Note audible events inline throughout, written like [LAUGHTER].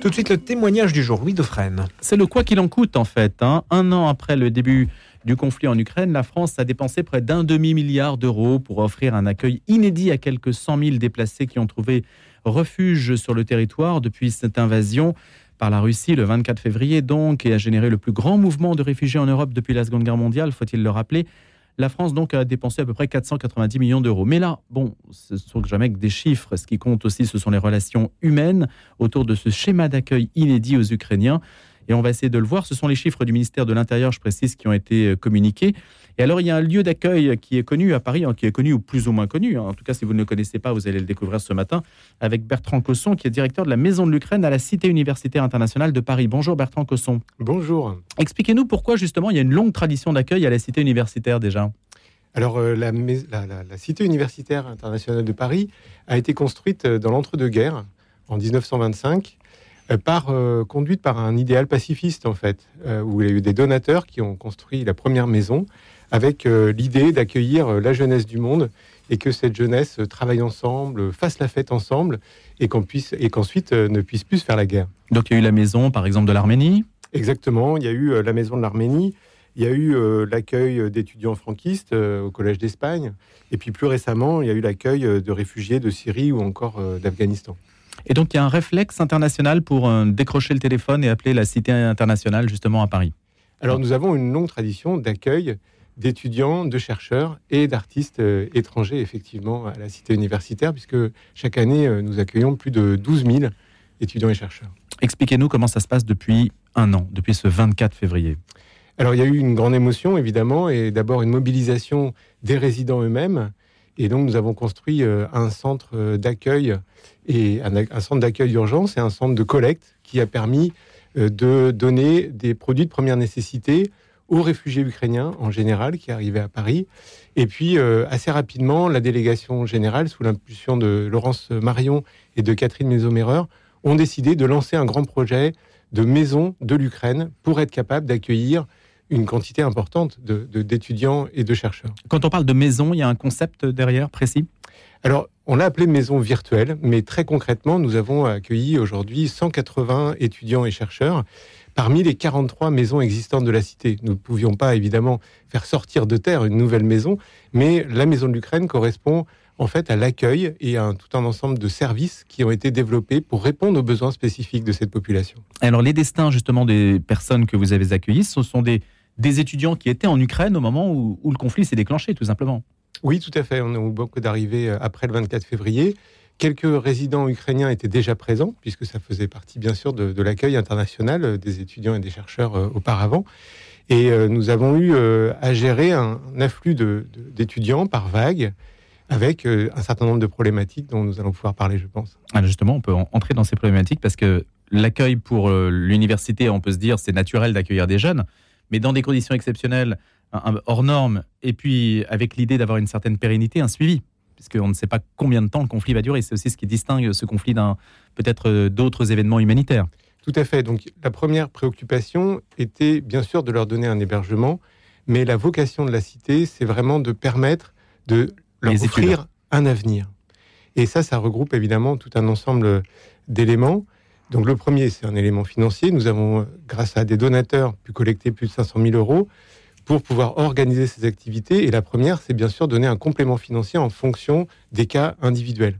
Tout de suite, le témoignage du jour, Louis Dauphren. C'est le quoi qu'il en coûte, en fait. Hein. Un an après le début du conflit en Ukraine, la France a dépensé près d'un demi-milliard d'euros pour offrir un accueil inédit à quelques 100 000 déplacés qui ont trouvé refuge sur le territoire depuis cette invasion par la Russie le 24 février, donc, et a généré le plus grand mouvement de réfugiés en Europe depuis la Seconde Guerre mondiale, faut-il le rappeler. La France donc a dépensé à peu près 490 millions d'euros. Mais là, bon, ce sont jamais que des chiffres. Ce qui compte aussi, ce sont les relations humaines autour de ce schéma d'accueil inédit aux Ukrainiens et on va essayer de le voir. Ce sont les chiffres du ministère de l'Intérieur, je précise, qui ont été euh, communiqués. Et alors, il y a un lieu d'accueil qui est connu à Paris, hein, qui est connu ou plus ou moins connu. Hein. En tout cas, si vous ne le connaissez pas, vous allez le découvrir ce matin avec Bertrand Cosson, qui est directeur de la Maison de l'Ukraine à la Cité universitaire internationale de Paris. Bonjour Bertrand Cosson. Bonjour. Expliquez-nous pourquoi justement il y a une longue tradition d'accueil à la Cité universitaire déjà. Alors, euh, la, la, Cité universitaire internationale de Paris a été construite euh, dans l'entre-deux-guerres en 1925 euh, par, euh, conduite par un idéal pacifiste, en fait, euh, où il y a eu des donateurs qui ont construit la première maison avec l'idée d'accueillir la jeunesse du monde et que cette jeunesse travaille ensemble, fasse la fête ensemble et qu'on puisse et qu'ensuite ne puisse plus faire la guerre. Donc il y a eu la maison, par exemple, de l'Arménie. Exactement, il y a eu la maison de l'Arménie. Il y a eu l'accueil d'étudiants franquistes au Collège d'Espagne. Et puis plus récemment, il y a eu l'accueil de réfugiés de Syrie ou encore d'Afghanistan. Et donc, il y a un réflexe international pour euh, décrocher le téléphone et appeler la Cité internationale justement à Paris. Alors, nous avons une longue tradition d'accueil d'étudiants, de chercheurs et d'artistes euh, étrangers, effectivement, à la Cité universitaire, puisque chaque année, euh, nous accueillons plus de 12 000 étudiants et chercheurs. Expliquez-nous comment ça se passe depuis un an, depuis ce 24 février. Alors, il y a eu une grande émotion, évidemment, et d'abord une mobilisation des résidents eux-mêmes, et donc, nous avons construit euh, un centre euh, d'accueil un, centre d'accueil d'urgence et un centre de collecte qui a permis euh, de donner des produits de première nécessité aux réfugiés ukrainiens en général qui arrivaient à Paris. Et puis, assez rapidement, la délégation générale, sous l'impulsion de Laurence Marion et de Catherine Mézomérer, ont décidé de lancer un grand projet de maison de l'Ukraine pour être capable d'accueillir une quantité importante d'étudiants de, et de chercheurs. Quand on parle de maison, il y a un concept derrière précis? Alors, on l'a appelé maison virtuelle, mais très concrètement, nous avons accueilli aujourd'hui 180 étudiants et chercheurs parmi les 43 maisons existantes de la cité. Nous ne pouvions pas évidemment faire sortir de terre une nouvelle maison, mais la maison de l'Ukraine correspond en fait à l'accueil et à tout un ensemble de services qui ont été développés pour répondre aux besoins spécifiques de cette population. Alors les destins justement des personnes que vous avez accueillies, ce sont des des étudiants qui étaient en Ukraine au moment où, le conflit s'est déclenché, tout simplement. Oui, tout à fait. On a eu beaucoup d'arrivées euh, après le 24 février. Quelques résidents ukrainiens étaient déjà présents, puisque ça faisait partie, bien sûr, de, l'accueil international euh, des étudiants et des chercheurs euh, auparavant. Et nous avons eu à gérer un, afflux d'étudiants par vague, avec un certain nombre de problématiques dont nous allons pouvoir parler, je pense. Ah, justement, on peut entrer dans ces problématiques parce que l'accueil pour l'université, on peut se dire, c'est naturel d'accueillir des jeunes mais dans des conditions exceptionnelles, hors normes, et puis avec l'idée d'avoir une certaine pérennité, un suivi, puisqu'on ne sait pas combien de temps le conflit va durer. C'est aussi ce qui distingue ce conflit d'un peut-être euh, d'autres événements humanitaires. Tout à fait. Donc la première préoccupation était bien sûr de leur donner un hébergement, mais la vocation de la cité, c'est vraiment de permettre de leur offrir un avenir. Et ça, ça regroupe évidemment tout un ensemble d'éléments. Donc le premier, c'est un élément financier. Nous avons, grâce à des donateurs, pu collecter plus de 500 000 euros pour pouvoir organiser ces activités. Et la première, c'est bien sûr donner un complément financier en fonction des cas individuels.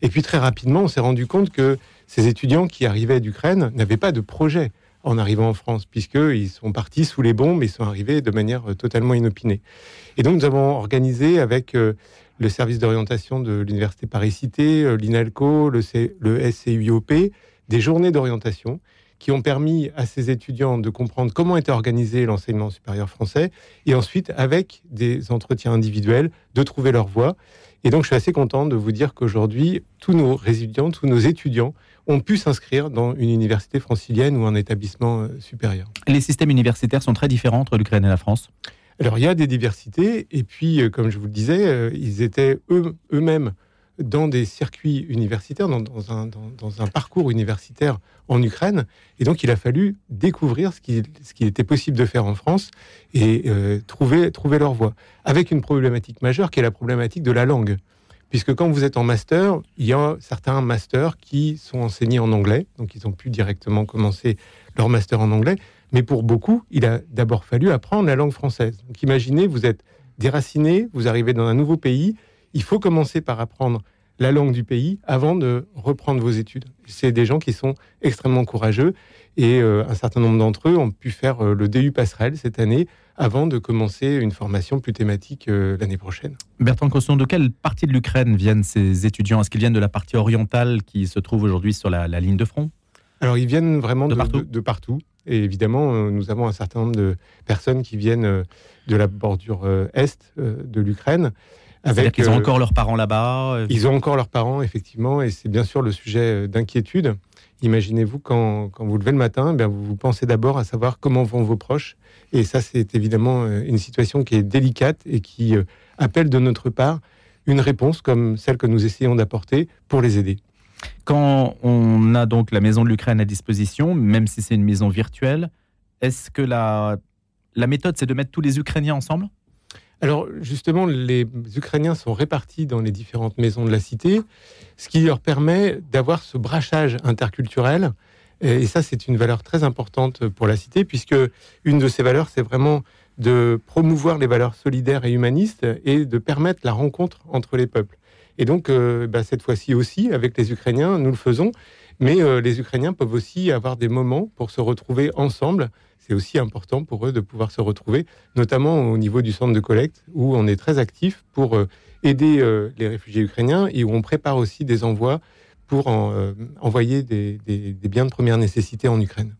Et puis très rapidement, on s'est rendu compte que ces étudiants qui arrivaient d'Ukraine n'avaient pas de projet en arrivant en France, puisqu'ils sont partis sous les bombes et sont arrivés de manière totalement inopinée. Et donc nous avons organisé avec euh, le service d'orientation de l'Université Paris-Cité, euh, l'INALCO, le, le SCUIOP, des journées d'orientation qui ont permis à ces étudiants de comprendre comment était organisé l'enseignement supérieur français et ensuite, avec des entretiens individuels, de trouver leur voie. Et donc, je suis assez content de vous dire qu'aujourd'hui, tous nos résidents, tous nos étudiants ont pu s'inscrire dans une université francilienne ou un établissement euh, supérieur. Les systèmes universitaires sont très différents entre l'Ukraine et la France alors il y a des diversités, et puis euh, comme je vous le disais, euh, ils étaient eux-mêmes dans des circuits universitaires, dans, un, parcours universitaire en Ukraine. Et donc, il a fallu découvrir ce qu'il ce était possible de faire en France et euh, trouver, trouver leur voie. Avec une problématique majeure qui est la problématique de la langue. puisque quand vous êtes en master, il y a certains masters qui sont enseignés en anglais, donc ils ont pu directement commencer leur master en anglais, mais pour beaucoup, il a d'abord fallu apprendre la langue française. Donc imaginez, vous êtes déraciné, vous arrivez dans un nouveau pays, il faut commencer par apprendre la langue du pays avant de reprendre vos études. C'est des gens qui sont extrêmement courageux et euh, un certain nombre d'entre eux ont pu faire euh, le DU passerelle cette année avant de commencer une formation plus thématique euh, l'année prochaine. Bertrand Cosson, de quelle partie de l'Ukraine viennent ces étudiants? Est-ce qu'ils viennent de la partie orientale qui se trouve aujourd'hui sur la, ligne de front? Alors ils viennent vraiment de, partout. Et évidemment, nous avons un certain nombre de personnes qui viennent de la bordure est de l'Ukraine. Avec, ils ont encore leurs parents là-bas Ils ont encore leurs parents, effectivement, et c'est bien sûr le sujet d'inquiétude. Imaginez-vous quand, vous levez le matin, eh vous, pensez d'abord à savoir comment vont vos proches. Et ça, c'est évidemment euh, une situation qui est délicate et qui euh, appelle de notre part une réponse comme celle que nous essayons d'apporter pour les aider. Quand on a donc la maison de l'Ukraine à disposition, même si c'est une maison virtuelle, est-ce que la, la méthode, c'est de mettre tous les Ukrainiens ensemble? Alors justement, les Ukrainiens sont répartis dans les différentes maisons de la cité, ce qui leur permet d'avoir ce brachage interculturel. Et ça, c'est une valeur très importante pour la cité, puisque une de ces valeurs, c'est vraiment de promouvoir les valeurs solidaires et humanistes et de permettre la rencontre entre les peuples. Et donc, euh, bah, cette fois-ci aussi, avec les Ukrainiens, nous le faisons. Mais euh, les Ukrainiens peuvent aussi avoir des moments pour se retrouver ensemble c'est aussi important pour eux de pouvoir se retrouver, notamment au niveau du centre de collecte, où on est très actif pour euh, aider euh, les réfugiés ukrainiens et où on prépare aussi des envois pour euh, envoyer des, biens de première nécessité en Ukraine.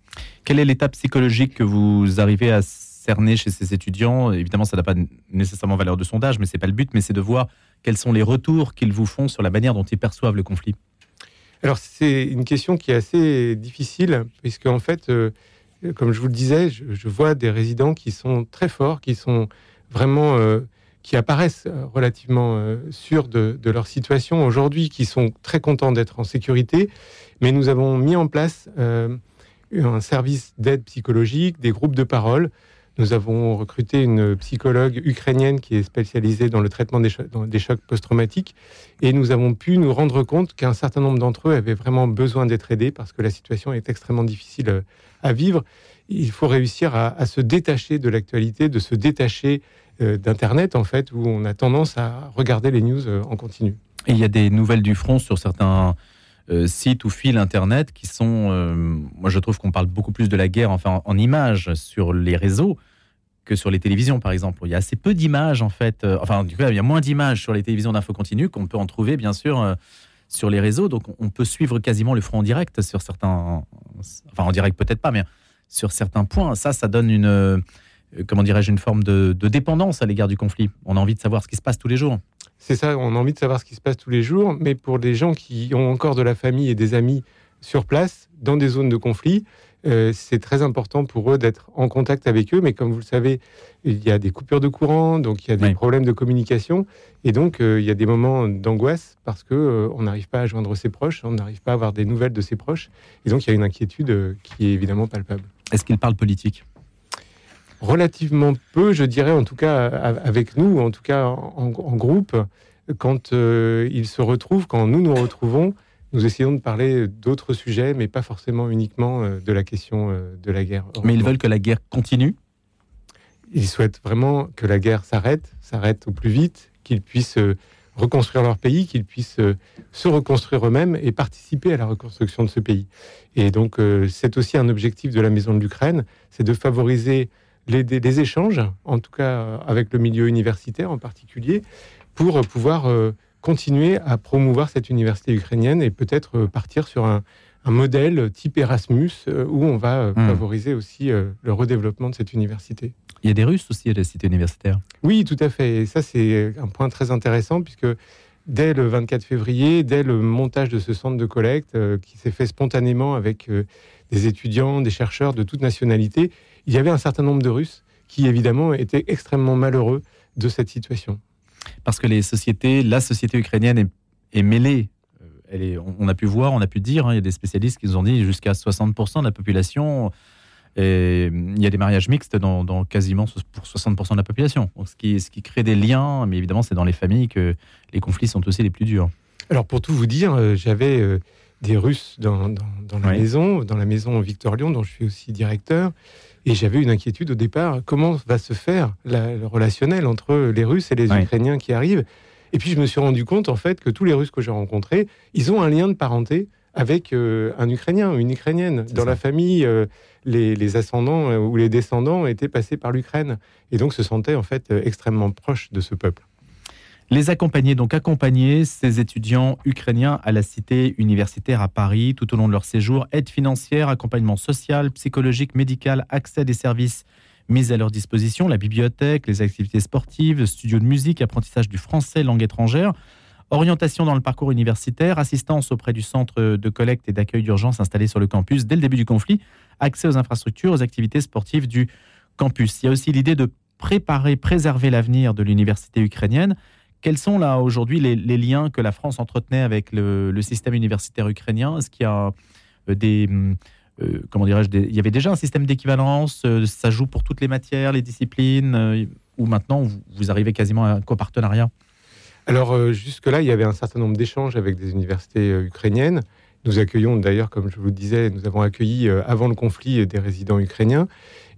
Quelle est l'étape psychologique que vous arrivez à cerner chez ces étudiants? Évidemment, ça n'a pas nécessairement valeur de sondage, mais c'est pas le but, mais c'est de voir quels sont les retours qu'ils vous font sur la manière dont ils perçoivent le conflit. Alors, c'est une question qui est assez difficile, puisque en fait, comme je vous le disais, je, vois des résidents qui sont très forts, qui sont vraiment, euh, qui apparaissent euh, relativement euh, sûrs de, leur situation aujourd'hui, qui sont très contents d'être en sécurité. Mais nous avons mis en place un service d'aide psychologique, des groupes de parole. Nous avons recruté une psychologue ukrainienne qui est spécialisée dans le traitement des, chocs post-traumatiques. Et nous avons pu nous rendre compte qu'un certain nombre d'entre eux avaient vraiment besoin d'être aidés parce que la situation est extrêmement difficile à vivre, il faut réussir à, se détacher de l'actualité, de se détacher euh, d'Internet, en fait, où on a tendance à regarder les news euh, en continu. Il y a des nouvelles du front sur certains euh, sites ou fils Internet qui sont... moi, je trouve qu'on parle beaucoup plus de la guerre enfin, en, images sur les réseaux que sur les télévisions, par exemple. Il y a assez peu d'images, en fait. enfin, du coup, il y a moins d'images sur les télévisions d'info continue qu'on peut en trouver, bien sûr sur les réseaux. Donc, on peut suivre quasiment le front en direct sur certains. Enfin, en direct, peut-être pas, mais sur certains points. Ça, ça donne une. Euh, comment dirais-je, une forme de, dépendance à l'égard du conflit. On a envie de savoir ce qui se passe tous les jours. C'est ça, on a envie de savoir ce qui se passe tous les jours, mais pour des gens qui ont encore de la famille et des amis sur place, dans des zones de conflit, euh, c'est très important pour eux d'être en contact avec eux. Mais comme vous le savez, il y a des coupures de courant, donc il y a des problèmes de communication. Et donc, euh, il y a des moments d'angoisse parce qu'on euh, on n'arrive pas à joindre ses proches, on n'arrive pas à avoir des nouvelles de ses proches. Et donc, il y a une inquiétude qui est évidemment palpable. Est-ce qu'il parle politique? Relativement peu, je dirais, en tout cas avec nous, en tout cas en, groupe, quand ils se retrouvent, quand nous nous retrouvons, nous essayons de parler d'autres sujets, mais pas forcément uniquement euh, de la question euh, de la guerre. Mais ils veulent que la guerre continue? Ils souhaitent vraiment que la guerre s'arrête, s'arrête au plus vite, qu'ils puissent euh, reconstruire leur pays, qu'ils puissent se reconstruire eux-mêmes et participer à la reconstruction de ce pays. Et donc, c'est aussi un objectif de la Maison de l'Ukraine, c'est de favoriser les, les, échanges, en tout cas avec le milieu universitaire en particulier, pour pouvoir continuer à promouvoir cette université ukrainienne et peut-être euh, partir sur un, modèle type Erasmus euh, où on va euh, hmm. favoriser aussi le redéveloppement de cette université. Il y a des Russes aussi à la cité universitaire. Oui, tout à fait. Et ça, c'est un point très intéressant puisque dès le 24 février, dès le montage de ce centre de collecte qui s'est fait spontanément avec des étudiants, des chercheurs de toute nationalité, il y avait un certain nombre de Russes qui, évidemment, étaient extrêmement malheureux de cette situation parce que les sociétés, la société ukrainienne est, mêlée. Euh, elle est, on, a pu voir, on a pu dire, hein, il y a des spécialistes qui nous ont dit jusqu'à 60% de la population Et il y a des mariages mixtes dans, quasiment pour 60% de la population. ce, qui, ce qui crée des liens, mais évidemment, c'est dans les familles que les conflits sont aussi les plus durs. Alors, pour tout vous dire, euh, j'avais euh, des Russes dans, la maison, dans la maison Victor Lyon, dont je suis aussi directeur. Et j'avais une inquiétude au départ. Comment va se faire le relationnel entre les Russes et les Ukrainiens qui arrivent? Et puis, je me suis rendu compte, en fait, que tous les Russes que j'ai rencontrés, ils ont un lien de parenté avec euh, un Ukrainien, une Ukrainienne. Dans la famille, euh, les, ascendants euh, ou les descendants étaient passés par l'Ukraine et donc se sentaient en fait extrêmement proches de ce peuple. Les accompagner, donc accompagner ces étudiants ukrainiens à la cité universitaire à Paris tout au long de leur séjour, aide financière, accompagnement social, psychologique, médical, accès à des services mis à leur disposition, la bibliothèque, les activités sportives, studio de musique, apprentissage du français, langue étrangère. Orientation dans le parcours universitaire, assistance auprès du centre de collecte et d'accueil d'urgence installé sur le campus dès le début du conflit, accès aux infrastructures, aux activités sportives du campus. Il y a aussi l'idée de préparer, préserver l'avenir de l'université ukrainienne. Quels sont là aujourd'hui les, liens que la France entretenait avec le, système universitaire ukrainien? Est-ce qu'il y a euh, des... Euh, comment dirais-je Il y avait déjà un système d'équivalence euh, Ça joue pour toutes les matières, les disciplines Ou maintenant vous, vous arrivez quasiment à un copartenariat? Alors jusque-là, il y avait un certain nombre d'échanges avec des universités ukrainiennes. Nous accueillons d'ailleurs, comme je vous le disais, nous avons accueilli avant le conflit des résidents ukrainiens.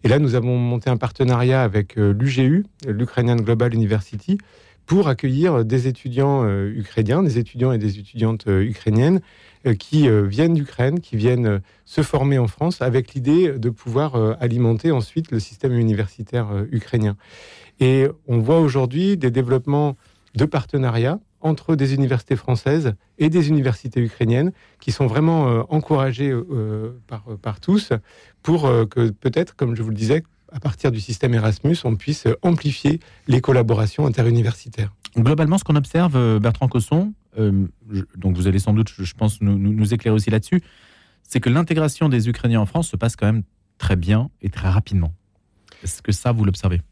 Et là, nous avons monté un partenariat avec l'UGU, l'Ukrainian Global University, pour accueillir des étudiants ukrainiens, des étudiants et des étudiantes ukrainiennes qui viennent d'Ukraine, qui viennent se former en France avec l'idée de pouvoir alimenter ensuite le système universitaire ukrainien. Et on voit aujourd'hui des développements de partenariat entre des universités françaises et des universités ukrainiennes qui sont vraiment euh, encouragées euh, par, par, tous pour euh, que peut-être, comme je vous le disais, à partir du système Erasmus, on puisse amplifier les collaborations interuniversitaires. Globalement, ce qu'on observe, Bertrand Cosson, donc vous allez sans doute, je pense, nous, nous éclairer aussi là-dessus, c'est que l'intégration des Ukrainiens en France se passe quand même très bien et très rapidement. Est-ce que ça, vous l'observez?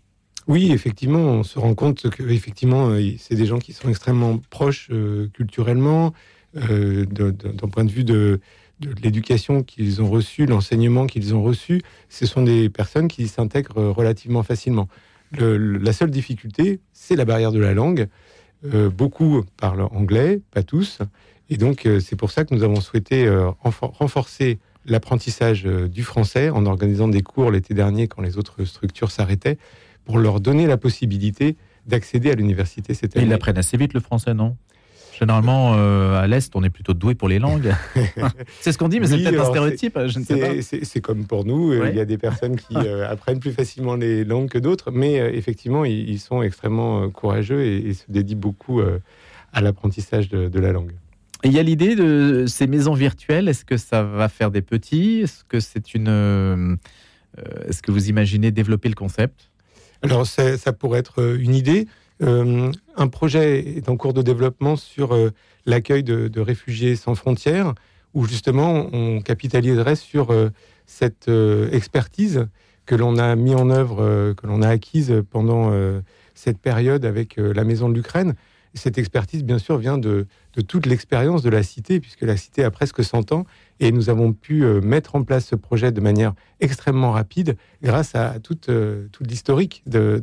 Oui, effectivement, on se rend compte que effectivement, euh, c'est des gens qui sont extrêmement proches euh, culturellement, euh, d'un point de vue de, l'éducation qu'ils ont reçue, l'enseignement qu'ils ont reçu. Ce sont des personnes qui s'intègrent relativement facilement. la seule difficulté, c'est la barrière de la langue. beaucoup parlent anglais, pas tous. Et donc, c'est pour ça que nous avons souhaité renforcer l'apprentissage du français en organisant des cours l'été dernier quand les autres structures s'arrêtaient pour leur donner la possibilité d'accéder à l'université cette année. Ils apprennent assez vite le français, non? Généralement, euh, à l'Est, on est plutôt doué pour les langues. [LAUGHS] c'est ce qu'on dit, mais c'est peut-être un stéréotype, je ne sais pas. C'est comme pour nous, euh, il y a des personnes qui [LAUGHS] euh, apprennent plus facilement les langues que d'autres, mais effectivement, ils, sont extrêmement courageux et, se dédient beaucoup à l'apprentissage de, de, la langue. Il y a l'idée de ces maisons virtuelles, est-ce que ça va faire des petits? Est-ce que c'est une... Est-ce que vous imaginez développer le concept? Alors ça pourrait être euh, une idée. Euh, un projet est en cours de développement sur euh, l'accueil de, réfugiés sans frontières, où justement on capitaliserait sur cette expertise que l'on a mis en œuvre, que l'on a acquise pendant cette période avec la Maison de l'Ukraine. Cette expertise, bien sûr, vient de, de toute l'expérience de la cité, puisque la cité a presque 100 ans et nous avons pu euh, mettre en place ce projet de manière extrêmement rapide grâce à toute, euh, toute l'historique de,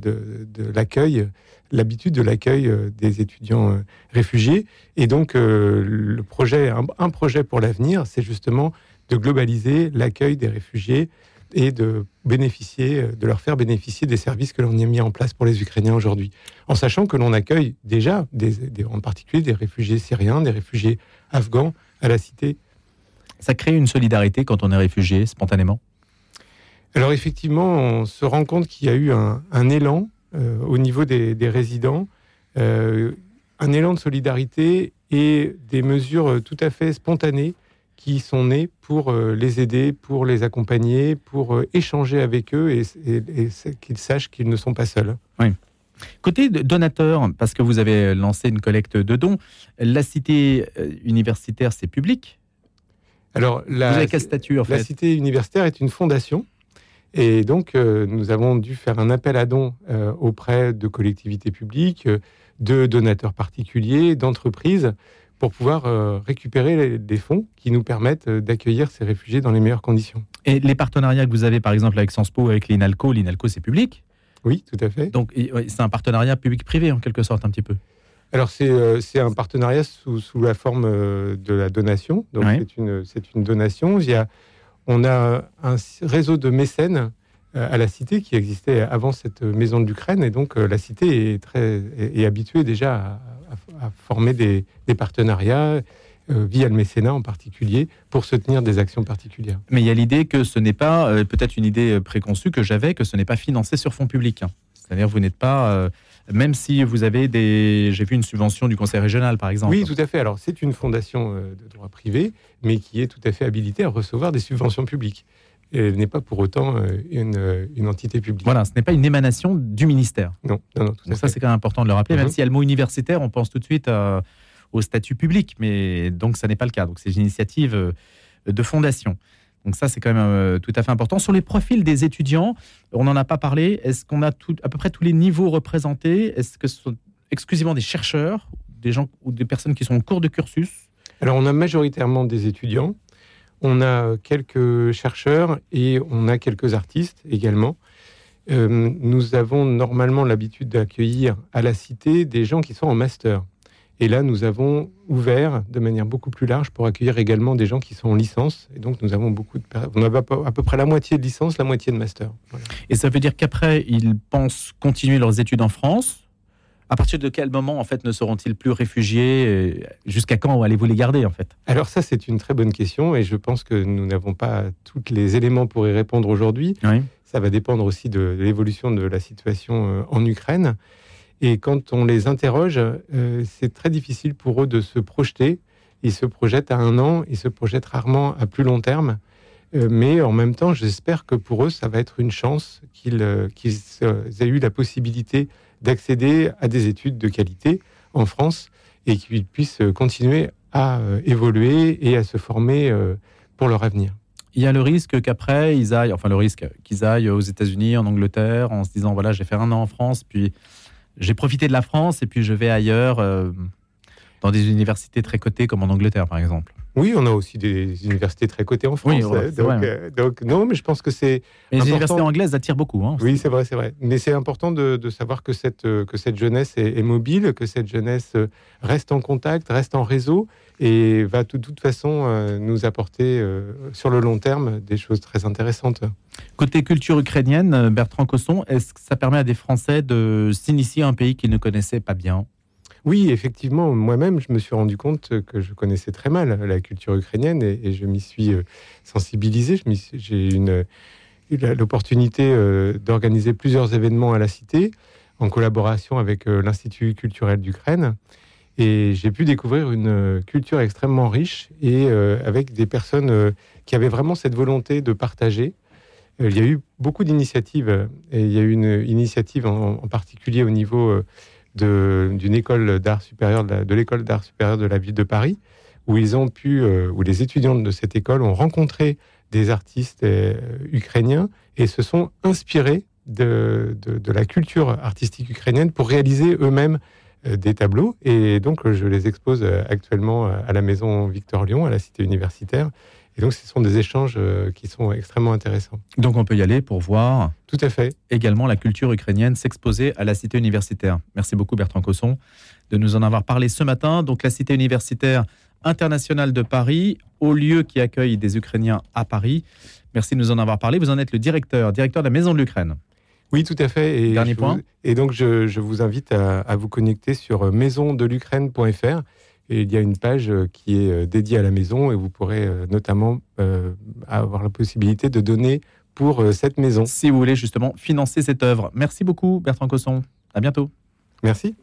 l'accueil, l'habitude de l'accueil euh, des étudiants réfugiés. Et donc, le projet, un, projet pour l'avenir, c'est justement de globaliser l'accueil des réfugiés et de bénéficier, de leur faire bénéficier des services que l'on a mis en place pour les Ukrainiens aujourd'hui. En sachant que l'on accueille déjà, en particulier des réfugiés syriens, des réfugiés afghans à la cité ça crée une solidarité quand on est réfugié, spontanément? Alors effectivement, on se rend compte qu'il y a eu un, élan euh, au niveau des, résidents, euh, un élan de solidarité et des mesures tout à fait spontanées qui sont nées pour euh, les aider, pour les accompagner, pour échanger avec eux et, et qu'ils sachent qu'ils ne sont pas seuls. Oui. Côté donateur, parce que vous avez lancé une collecte de dons, la cité universitaire, c'est public? Alors, la, statut, La cité universitaire est une fondation. Et donc, euh, nous avons dû faire un appel à dons euh, auprès de collectivités publiques, de donateurs particuliers, d'entreprises, pour pouvoir euh, récupérer des fonds qui nous permettent euh, d'accueillir ces réfugiés dans les meilleures conditions. Et les partenariats que vous avez, par exemple, avec Sciences Po, avec l'INALCO, l'INALCO, c'est public? Oui, tout à fait. Donc, c'est un partenariat public-privé, en quelque sorte, un petit peu alors euh, c'est un partenariat sous, la forme de la donation. Donc c'est une, une donation. Il y a, on a un réseau de mécènes à la Cité qui existait avant cette maison de l'Ukraine. Et donc la Cité est, très, est, habituée déjà à, à, former des, partenariats euh, via le mécénat en particulier, pour soutenir des actions particulières. Mais il y a l'idée que ce n'est pas, euh, peut-être une idée préconçue que j'avais, que ce n'est pas financé sur fonds publics. Hein. C'est-à-dire vous n'êtes pas, euh, même si vous avez des, j'ai vu une subvention du conseil régional par exemple. Oui, tout à fait. Alors c'est une fondation de droit privé, mais qui est tout à fait habilitée à recevoir des subventions publiques elle n'est pas pour autant euh, euh, une, entité publique. Voilà, ce n'est pas une émanation du ministère. Non, non, non. Donc ça, c'est quand même important de le rappeler. Même mhm. si le mot universitaire, on pense tout de suite euh, au statut public, mais donc ça n'est pas le cas. Donc c'est une initiative de fondation. Donc ça, c'est quand même tout à fait important. Sur les profils des étudiants, on n'en a pas parlé. Est-ce qu'on a tout, à peu près tous les niveaux représentés? Est-ce que ce sont exclusivement des chercheurs, des gens ou des personnes qui sont en cours de cursus? Alors on a majoritairement des étudiants on a quelques chercheurs et on a quelques artistes également. Euh, nous avons normalement l'habitude d'accueillir à la Cité des gens qui sont en master. Et là, nous avons ouvert de manière beaucoup plus large pour accueillir également des gens qui sont en licence. Et donc, nous avons beaucoup de. On a à peu près la moitié de licence, la moitié de master. Et ça veut dire qu'après, ils pensent continuer leurs études en France à partir de quel moment, en fait, ne seront-ils plus réfugiés Jusqu'à quand allez-vous les garder, en fait? Alors ça, c'est une très bonne question et je pense que nous n'avons pas tous les éléments pour y répondre aujourd'hui. Ça va dépendre aussi de l'évolution de la situation euh, en Ukraine. Et quand on les interroge, euh, c'est très difficile pour eux de se projeter. Ils se projettent à un an, ils se projettent rarement à plus long terme. Euh, mais en même temps, j'espère que pour eux, ça va être une chance qu'ils aient eu la possibilité d'accéder à des études de qualité en France et qu'ils puissent continuer à euh, évoluer et à se former euh, pour leur avenir. Il y a le risque qu'après, ils aillent, enfin le risque qu'ils aillent aux États-Unis, en Angleterre, en se disant, voilà, j'ai fait un an en France, puis j'ai profité de la France, et puis je vais ailleurs, euh, dans des universités très cotées, comme en Angleterre, par exemple. Oui, on a aussi des universités très cotées en France. Oui, donc, euh, donc, non, mais je pense que c'est. Les universités anglaises attirent beaucoup. Hein, oui, c'est vrai, c'est vrai. Mais c'est important de, de, savoir que cette, euh, que cette jeunesse est, mobile, que cette jeunesse euh, reste en contact, reste en réseau et va de toute façon nous apporter sur le long terme des choses très intéressantes. Côté culture ukrainienne, Bertrand Cosson, est-ce que ça permet à des Français de s'initier à un pays qu'ils ne connaissaient pas bien? Oui, effectivement, moi-même, je me suis rendu compte que je connaissais très mal la culture ukrainienne et, je m'y suis euh, sensibilisé. J'ai eu l'opportunité euh, d'organiser plusieurs événements à la Cité en collaboration avec euh, l'Institut culturel d'Ukraine. Et j'ai pu découvrir une culture extrêmement riche et avec des personnes qui avaient vraiment cette volonté de partager. il y a eu beaucoup d'initiatives et il y a eu une initiative en, en particulier au niveau d'une école d'art supérieur, de l'école d'art supérieur de la ville de Paris, où ils ont pu, euh, où les étudiants de cette école ont rencontré des artistes euh, ukrainiens et se sont inspirés de, de, la culture artistique ukrainienne pour réaliser eux-mêmes euh, des tableaux. Et donc, je les expose actuellement à la maison Victor Lyon, à la cité universitaire. Et donc, ce sont des échanges euh, qui sont extrêmement intéressants. Donc, on peut y aller pour voir. Tout à fait. Également la culture ukrainienne s'exposer à la cité universitaire. Merci beaucoup, Bertrand Cosson, de nous en avoir parlé ce matin. Donc, la cité universitaire internationale de Paris, au lieu qui accueille des Ukrainiens à Paris. Merci de nous en avoir parlé. Vous en êtes le directeur, directeur de la Maison de l'Ukraine. Oui, tout à fait. Et Dernier point. et donc, je, vous invite à, à, vous connecter sur maisondelukraine.fr et il y a une page euh, qui est euh, dédiée à la maison et vous pourrez euh, notamment avoir la possibilité de donner pour cette maison. Si vous voulez justement financer cette œuvre. Merci beaucoup Bertrand Cosson. À bientôt. Merci.